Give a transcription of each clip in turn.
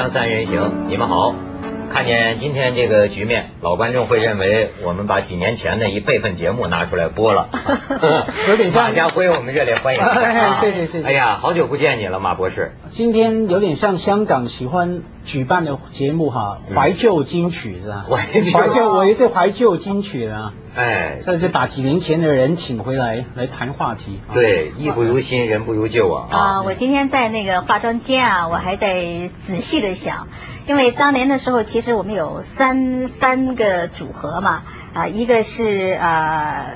锵三人行，你们好。看见今天这个局面，老观众会认为我们把几年前的一备份节目拿出来播了，有点像马家辉，我们热烈欢迎。谢谢谢谢。哎呀，好久不见你了，马博士。今天有点像香港喜欢举办的节目哈，怀旧金曲是吧？怀旧怀旧，我也是怀旧金曲啊。哎，这是把几年前的人请回来来谈话题。对，艺不如新，人不如旧啊。啊，我今天在那个化妆间啊，我还在仔细的想。因为当年的时候，其实我们有三三个组合嘛，啊，一个是啊，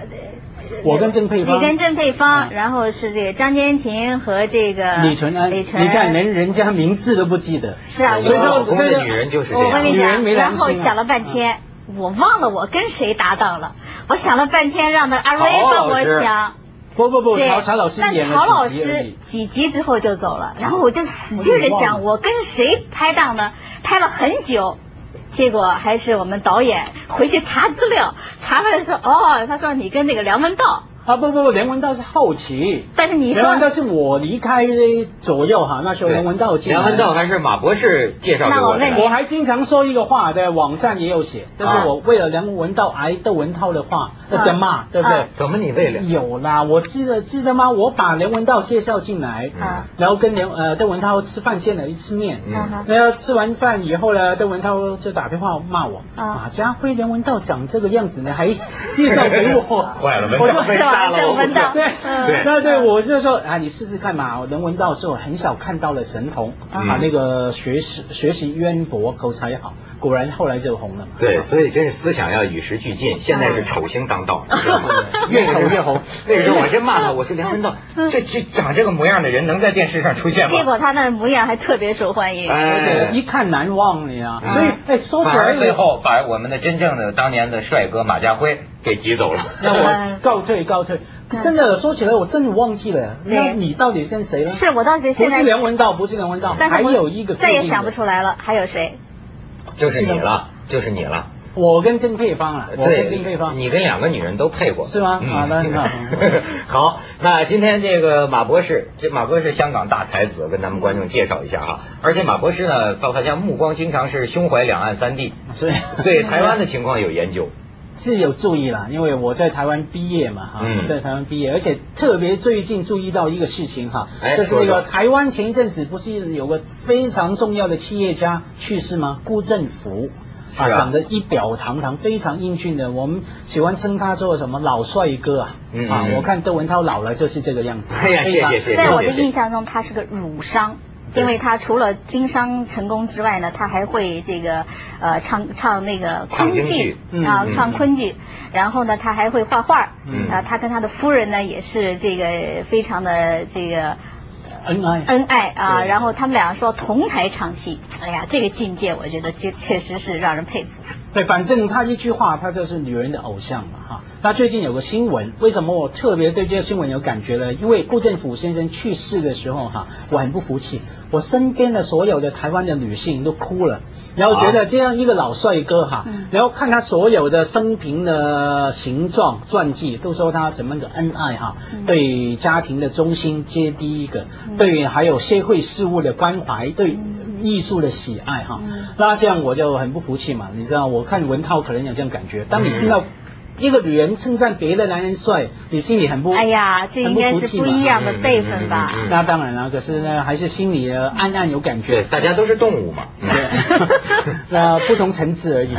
我跟郑佩芳，你跟郑佩芳，然后是这个张坚庭和这个李纯安，李纯，你看连人家名字都不记得。是啊，所以说老公的女人就是这样。我跟你讲，然后想了半天，我忘了我跟谁搭档了。我想了半天，让那阿瑞帮我想。不不不，曹曹老师演了曹老师几集之后就走了，然后我就使劲的想，我跟谁拍档呢？拍了很久，结果还是我们导演回去查资料，查出来说，哦，他说你跟那个梁文道。啊不不不，梁文道是后期，但是你说梁文道是我离开左右哈，那时候梁文道梁文道还是马博士介绍给我的。我还经常说一个话，在网站也有写，就是我为了梁文道挨窦文涛的话的骂，对不对？怎么你为了？有啦，我记得记得吗？我把梁文道介绍进来，啊。然后跟梁呃窦文涛吃饭见了一次面，然后吃完饭以后呢，窦文涛就打电话骂我，马家辉梁文道长这个样子呢，还介绍给我，坏了没，我说。人文道，对对，那对我就说啊，你试试看嘛。能闻到是我很少看到的神童啊，那个学识学习渊博，口才好，果然后来就红了。对，所以真是思想要与时俱进。现在是丑星当道，越丑越红。那个时候我真骂他，我说梁文道，这这长这个模样的人能在电视上出现吗？结果他那模样还特别受欢迎，哎，一看难忘你啊。所以哎，说起来最后把我们的真正的当年的帅哥马家辉给挤走了。那我告退告退。真的说起来，我真的忘记了。那你到底跟谁了？是我当时现在不是梁文道，不是梁文道，还有一个再也想不出来了。还有谁？就是你了，就是你了。我跟曾佩芳了，我跟曾佩芳，你跟两个女人都配过，是吗？好的，好。那今天这个马博士，这马博士香港大才子，跟咱们观众介绍一下哈。而且马博士呢，好像目光经常是胸怀两岸三地，所以对台湾的情况有研究。是有注意啦，因为我在台湾毕业嘛，哈，在台湾毕业，而且特别最近注意到一个事情哈，就是那个台湾前一阵子不是有个非常重要的企业家去世吗？辜振甫啊，长得一表堂堂，非常英俊的，我们喜欢称他做什么老帅哥啊，啊，我看窦文涛老了就是这个样子。哎呀，谢谢谢谢。在我的印象中，他是个儒商。因为他除了经商成功之外呢，他还会这个呃唱唱那个昆剧啊，唱昆剧，然后呢，他还会画画。啊，他跟他的夫人呢也是这个非常的这个恩爱恩爱啊，然后他们俩说同台唱戏，哎呀，这个境界我觉得确确实是让人佩服。对，反正他一句话，他就是女人的偶像嘛哈。那最近有个新闻，为什么我特别对这个新闻有感觉呢？因为顾振甫先生去世的时候哈，我很不服气。我身边的所有的台湾的女性都哭了，然后觉得这样一个老帅哥哈，然后看他所有的生平的形状传记，都说他怎么个恩爱哈，对家庭的忠心接第一个，对还有社会事务的关怀，对艺术的喜爱哈，那这样我就很不服气嘛，你知道，我看文涛可能有这样感觉，当你听到。一个女人称赞别的男人帅，你心里很不哎呀，这应该是不一样的辈分吧？那当然了，可是呢，还是心里暗暗有感觉。大家都是动物嘛，对，那不同层次而已。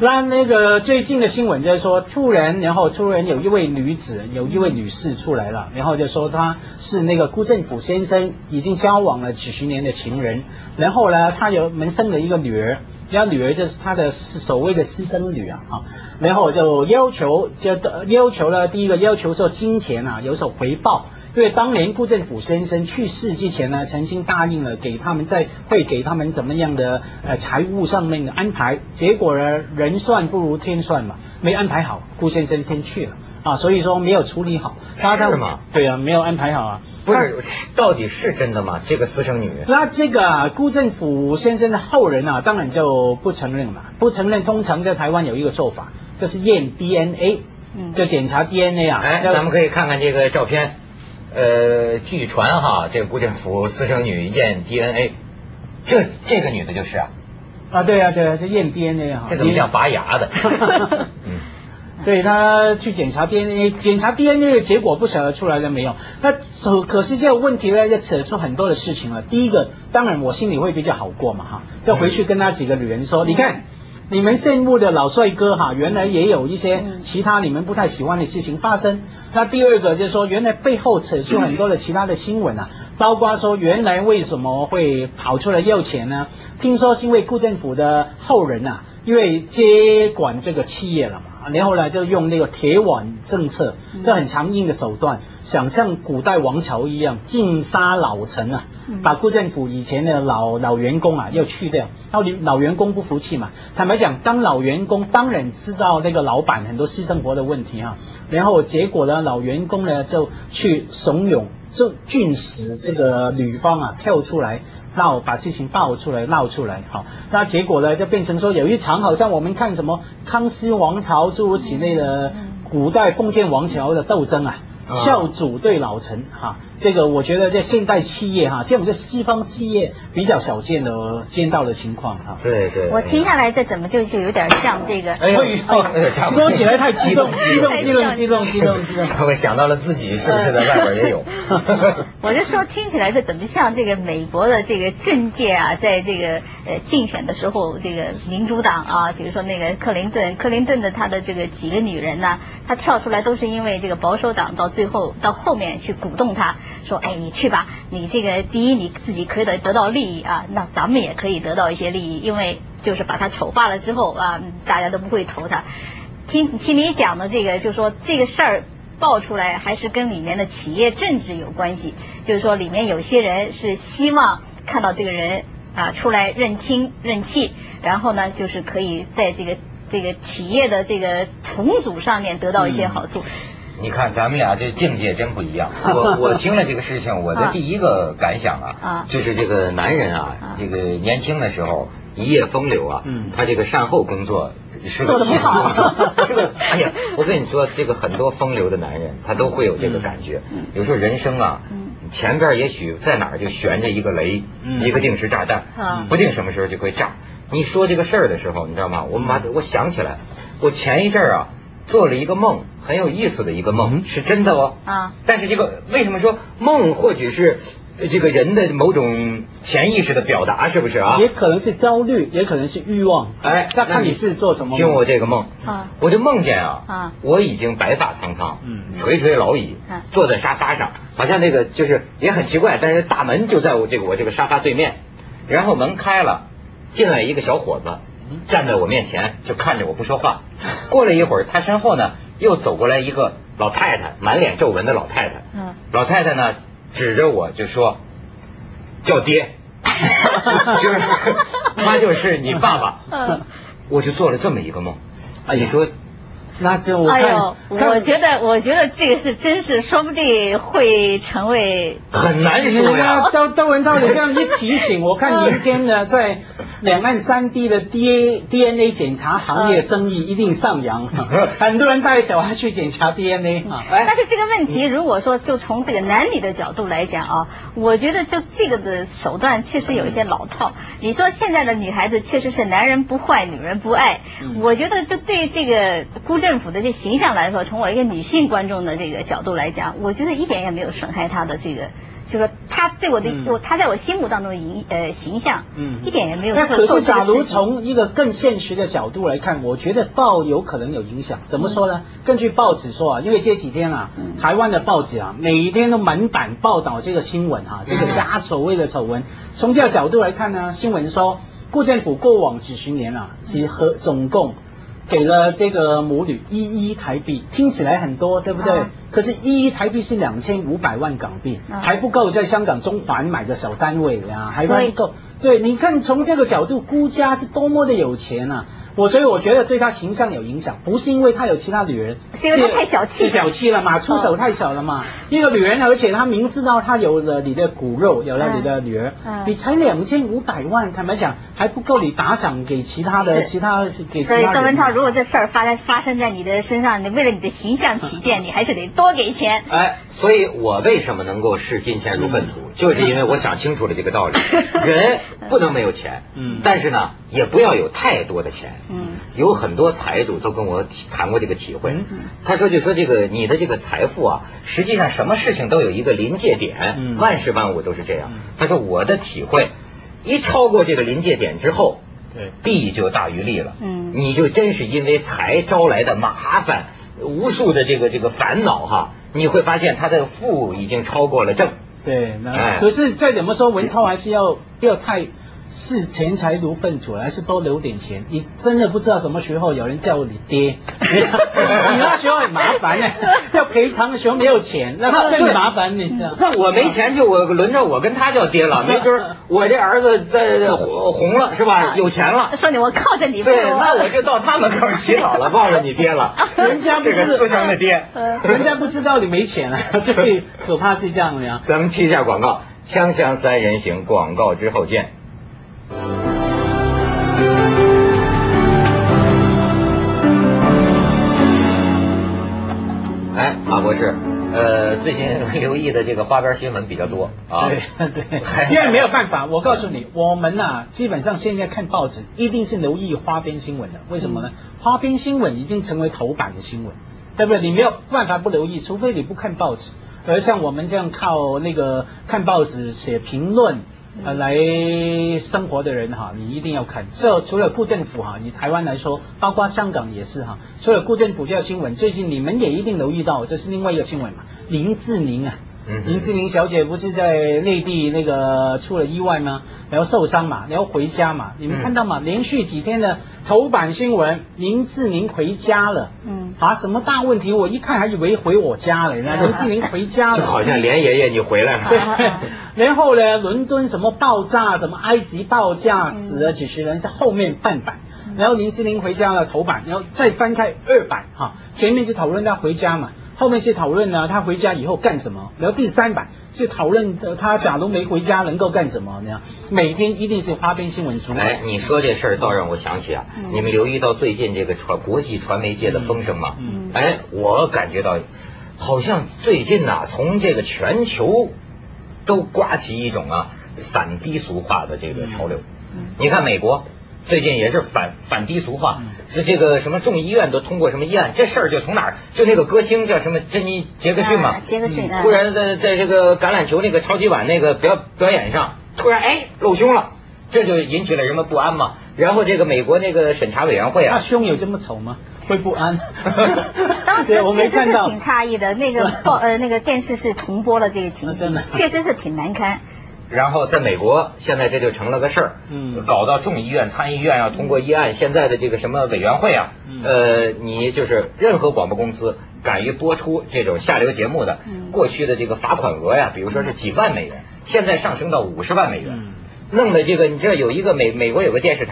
那那个最近的新闻就是说，突然然后突然有一位女子，有一位女士出来了，然后就说她是那个辜振甫先生已经交往了几十年的情人，然后呢，她有门生了一个女儿。家女儿就是他的所谓的私生女啊，啊，然后就要求，就要求了第一个要求说金钱啊有所回报，因为当年顾振甫先生去世之前呢，曾经答应了给他们在会给他们怎么样的呃财务上面的安排，结果呢人算不如天算嘛，没安排好，顾先生先去了。啊，所以说没有处理好，是吗？对啊，没有安排好啊。不是，到底是真的吗？这个私生女？那这个辜振甫先生的后人啊，当然就不承认了。不承认，通常在台湾有一个做法，就是验 DNA，嗯，就检查 DNA 啊。哎，咱们可以看看这个照片。呃，据传哈，这个辜振甫私生女验 DNA，这这个女的就是啊。啊，对啊，对啊，就验 DNA 哈。这怎么像拔牙的？嗯。对他去检查 DNA，检查 DNA 的结果不晓得出来了没有？那可可是这个问题呢，就扯出很多的事情了。第一个，当然我心里会比较好过嘛，哈，就回去跟那几个女人说，你看你们羡慕的老帅哥哈，原来也有一些其他你们不太喜欢的事情发生。那第二个就是说，原来背后扯出很多的其他的新闻啊，包括说原来为什么会跑出来要钱呢？听说是因为顾政府的后人啊，因为接管这个企业了嘛。然后呢，就用那个铁腕政策，这很强硬的手段，想像古代王朝一样尽杀老臣啊，把顾政府以前的老老员工啊要去掉。然后老员工不服气嘛，坦白讲，当老员工当然知道那个老板很多私生活的问题啊。然后结果呢，老员工呢就去怂恿就俊使这个女方啊跳出来。闹把事情爆出来，闹出来，好，那结果呢，就变成说有一场好像我们看什么康熙王朝诸如此类的古代封建王朝的斗争啊。孝祖对老臣哈，这个我觉得在现代企业哈，这种在西方企业比较少见的见到的情况哈。对对。我听下来这怎么就是有点像这个？哎呦，说起来太激动，激动，激动，激动，激动，激动。我想到了自己是不是在外边也有？我就说听起来这怎么像这个美国的这个政界啊，在这个呃竞选的时候，这个民主党啊，比如说那个克林顿，克林顿的他的这个几个女人呢，他跳出来都是因为这个保守党到。最后到后面去鼓动他，说：“哎，你去吧，你这个第一你自己可以得得到利益啊，那咱们也可以得到一些利益，因为就是把他丑化了之后啊，大家都不会投他。听听你讲的这个，就说这个事儿爆出来，还是跟里面的企业政治有关系，就是说里面有些人是希望看到这个人啊出来认亲认气，然后呢，就是可以在这个这个企业的这个重组上面得到一些好处。”你看，咱们俩这境界真不一样。我我听了这个事情，我的第一个感想啊，就是这个男人啊，这个年轻的时候一夜风流啊，他这个善后工作是做的不好。是个，哎呀，我跟你说，这个很多风流的男人，他都会有这个感觉。有时候人生啊，前边也许在哪儿就悬着一个雷，一个定时炸弹，不定什么时候就会炸。你说这个事儿的时候，你知道吗？我马我想起来，我前一阵啊。做了一个梦，很有意思的一个梦，是真的哦。啊！但是这个为什么说梦或许是这个人的某种潜意识的表达，是不是啊？也可能是焦虑，也可能是欲望。哎，那看你是做什么？听我这个梦啊，我就梦见啊，啊，我已经白发苍苍，嗯，垂垂老矣，坐在沙发上，好像那个就是也很奇怪，但是大门就在我这个我这个沙发对面，然后门开了，进来一个小伙子。站在我面前就看着我不说话，过了一会儿，他身后呢又走过来一个老太太，满脸皱纹的老太太。嗯，老太太呢指着我就说：“叫爹，就是他就是你爸爸。”嗯，我就做了这么一个梦。啊，你说。那就我看，我觉得，我觉得这个是真是，说不定会成为很难说呀。窦窦文涛，你这样一提醒，我看明天呢，在两岸三地的 D A D N A 检查行业生意一定上扬，很多人带小孩去检查 D N A 啊。但是这个问题，如果说就从这个男女的角度来讲啊，我觉得就这个的手段确实有一些老套。你说现在的女孩子确实是男人不坏，女人不爱，我觉得就对这个估。政府的这形象来说，从我一个女性观众的这个角度来讲，我觉得一点也没有损害他的这个，就是他对我的我他在我心目当中的影呃形象，嗯，一点也没有。那可是，假如从一个更现实的角度来看，我觉得报有可能有影响。怎么说呢？根据报纸说啊，因为这几天啊，台湾的报纸啊，每一天都满版报道这个新闻哈，这个假所谓的丑闻。从这个角度来看呢，新闻说，顾政府过往几十年啊，几和总共。给了这个母女一亿台币，听起来很多，对不对？可是，一亿台币是两千五百万港币，还不够在香港中环买个小单位呀，还不够。对，你看从这个角度，估家是多么的有钱啊！我所以我觉得对他形象有影响，不是因为他有其他女人，是因为他太小气，小气了嘛，出手太小了嘛。一个女人，而且他明知道他有了你的骨肉，有了你的女儿，你才两千五百万，坦白讲还不够你打赏给其他的其他给。所以邓文涛，如果这事儿发在发生在你的身上，你为了你的形象起见，你还是得多给钱。哎，所以我为什么能够视金钱如粪土？就是因为我想清楚了这个道理，人不能没有钱，嗯，但是呢，也不要有太多的钱，嗯，有很多财主都跟我谈过这个体会，嗯他说就说这个你的这个财富啊，实际上什么事情都有一个临界点，嗯万事万物都是这样。他说我的体会，一超过这个临界点之后，对，弊就大于利了，嗯，你就真是因为财招来的麻烦，无数的这个这个烦恼哈。你会发现他的负已经超过了正，对，那可是再怎么说，文涛还是要不要太。视钱财如粪土，还是多留点钱？你真的不知道什么时候有人叫你爹，你那时候很麻烦呢。要赔偿的时候没有钱，那更麻烦你。那我没钱就我轮着我跟他叫爹了，没准我这儿子在红了是吧？有钱了，说你我靠着你。对，那我就到他门口洗澡了，忘了你爹了。人家不是不祥的爹，人家不知道你没钱了，最可怕是这样的呀。咱们去一下广告，锵锵三人行，广告之后见。博士，呃，最近 留意的这个花边新闻比较多啊。对对，因为没有办法，我告诉你，我们呐，基本上现在看报纸一定是留意花边新闻的。为什么呢？花边新闻已经成为头版的新闻，对不对？你没有办法不留意，除非你不看报纸。而像我们这样靠那个看报纸写评论。呃，来生活的人哈，你一定要看。这除了顾政府哈，以台湾来说，包括香港也是哈。除了顾政府这新闻，最近你们也一定留意到，这是另外一个新闻嘛，林志玲啊。林志玲小姐不是在内地那个出了意外吗？然后受伤嘛，然后回家嘛。你们看到吗？连续几天的头版新闻，林志玲回家了。嗯。啊，什么大问题？我一看还以为回我家了。林志玲回家了。就好像连爷爷你回来了。对。然后呢，伦敦什么爆炸，什么埃及爆炸，死了几十人，是后面半版。然后林志玲回家了头版，然后再翻开二版哈，前面是讨论她回家嘛。后面是讨论呢，他回家以后干什么？然后第三版是讨论他假如没回家能够干什么？那样每天一定是花边新闻出来。哎，你说这事儿倒让我想起啊，你们留意到最近这个传国际传媒界的风声吗？嗯。哎，我感觉到好像最近呐，从这个全球都刮起一种啊反低俗化的这个潮流。嗯。你看美国。最近也是反反低俗化，是这个什么众议院都通过什么议案，这事儿就从哪儿？就那个歌星叫什么珍妮杰克逊嘛，杰克逊，突然在在这个橄榄球那个超级碗那个表表演上，突然哎露胸了，这就引起了人们不安嘛。然后这个美国那个审查委员会啊，那胸有这么丑吗？会不安？当时确实是挺诧异的，那个报呃那个电视是重播了这个情景，确实是挺难堪。然后在美国，现在这就成了个事儿，嗯，搞到众议院、参议院要通过议案，现在的这个什么委员会啊，呃，你就是任何广播公司敢于播出这种下流节目的，过去的这个罚款额呀，比如说是几万美元，现在上升到五十万美元，弄的这个，你知道有一个美美国有个电视台。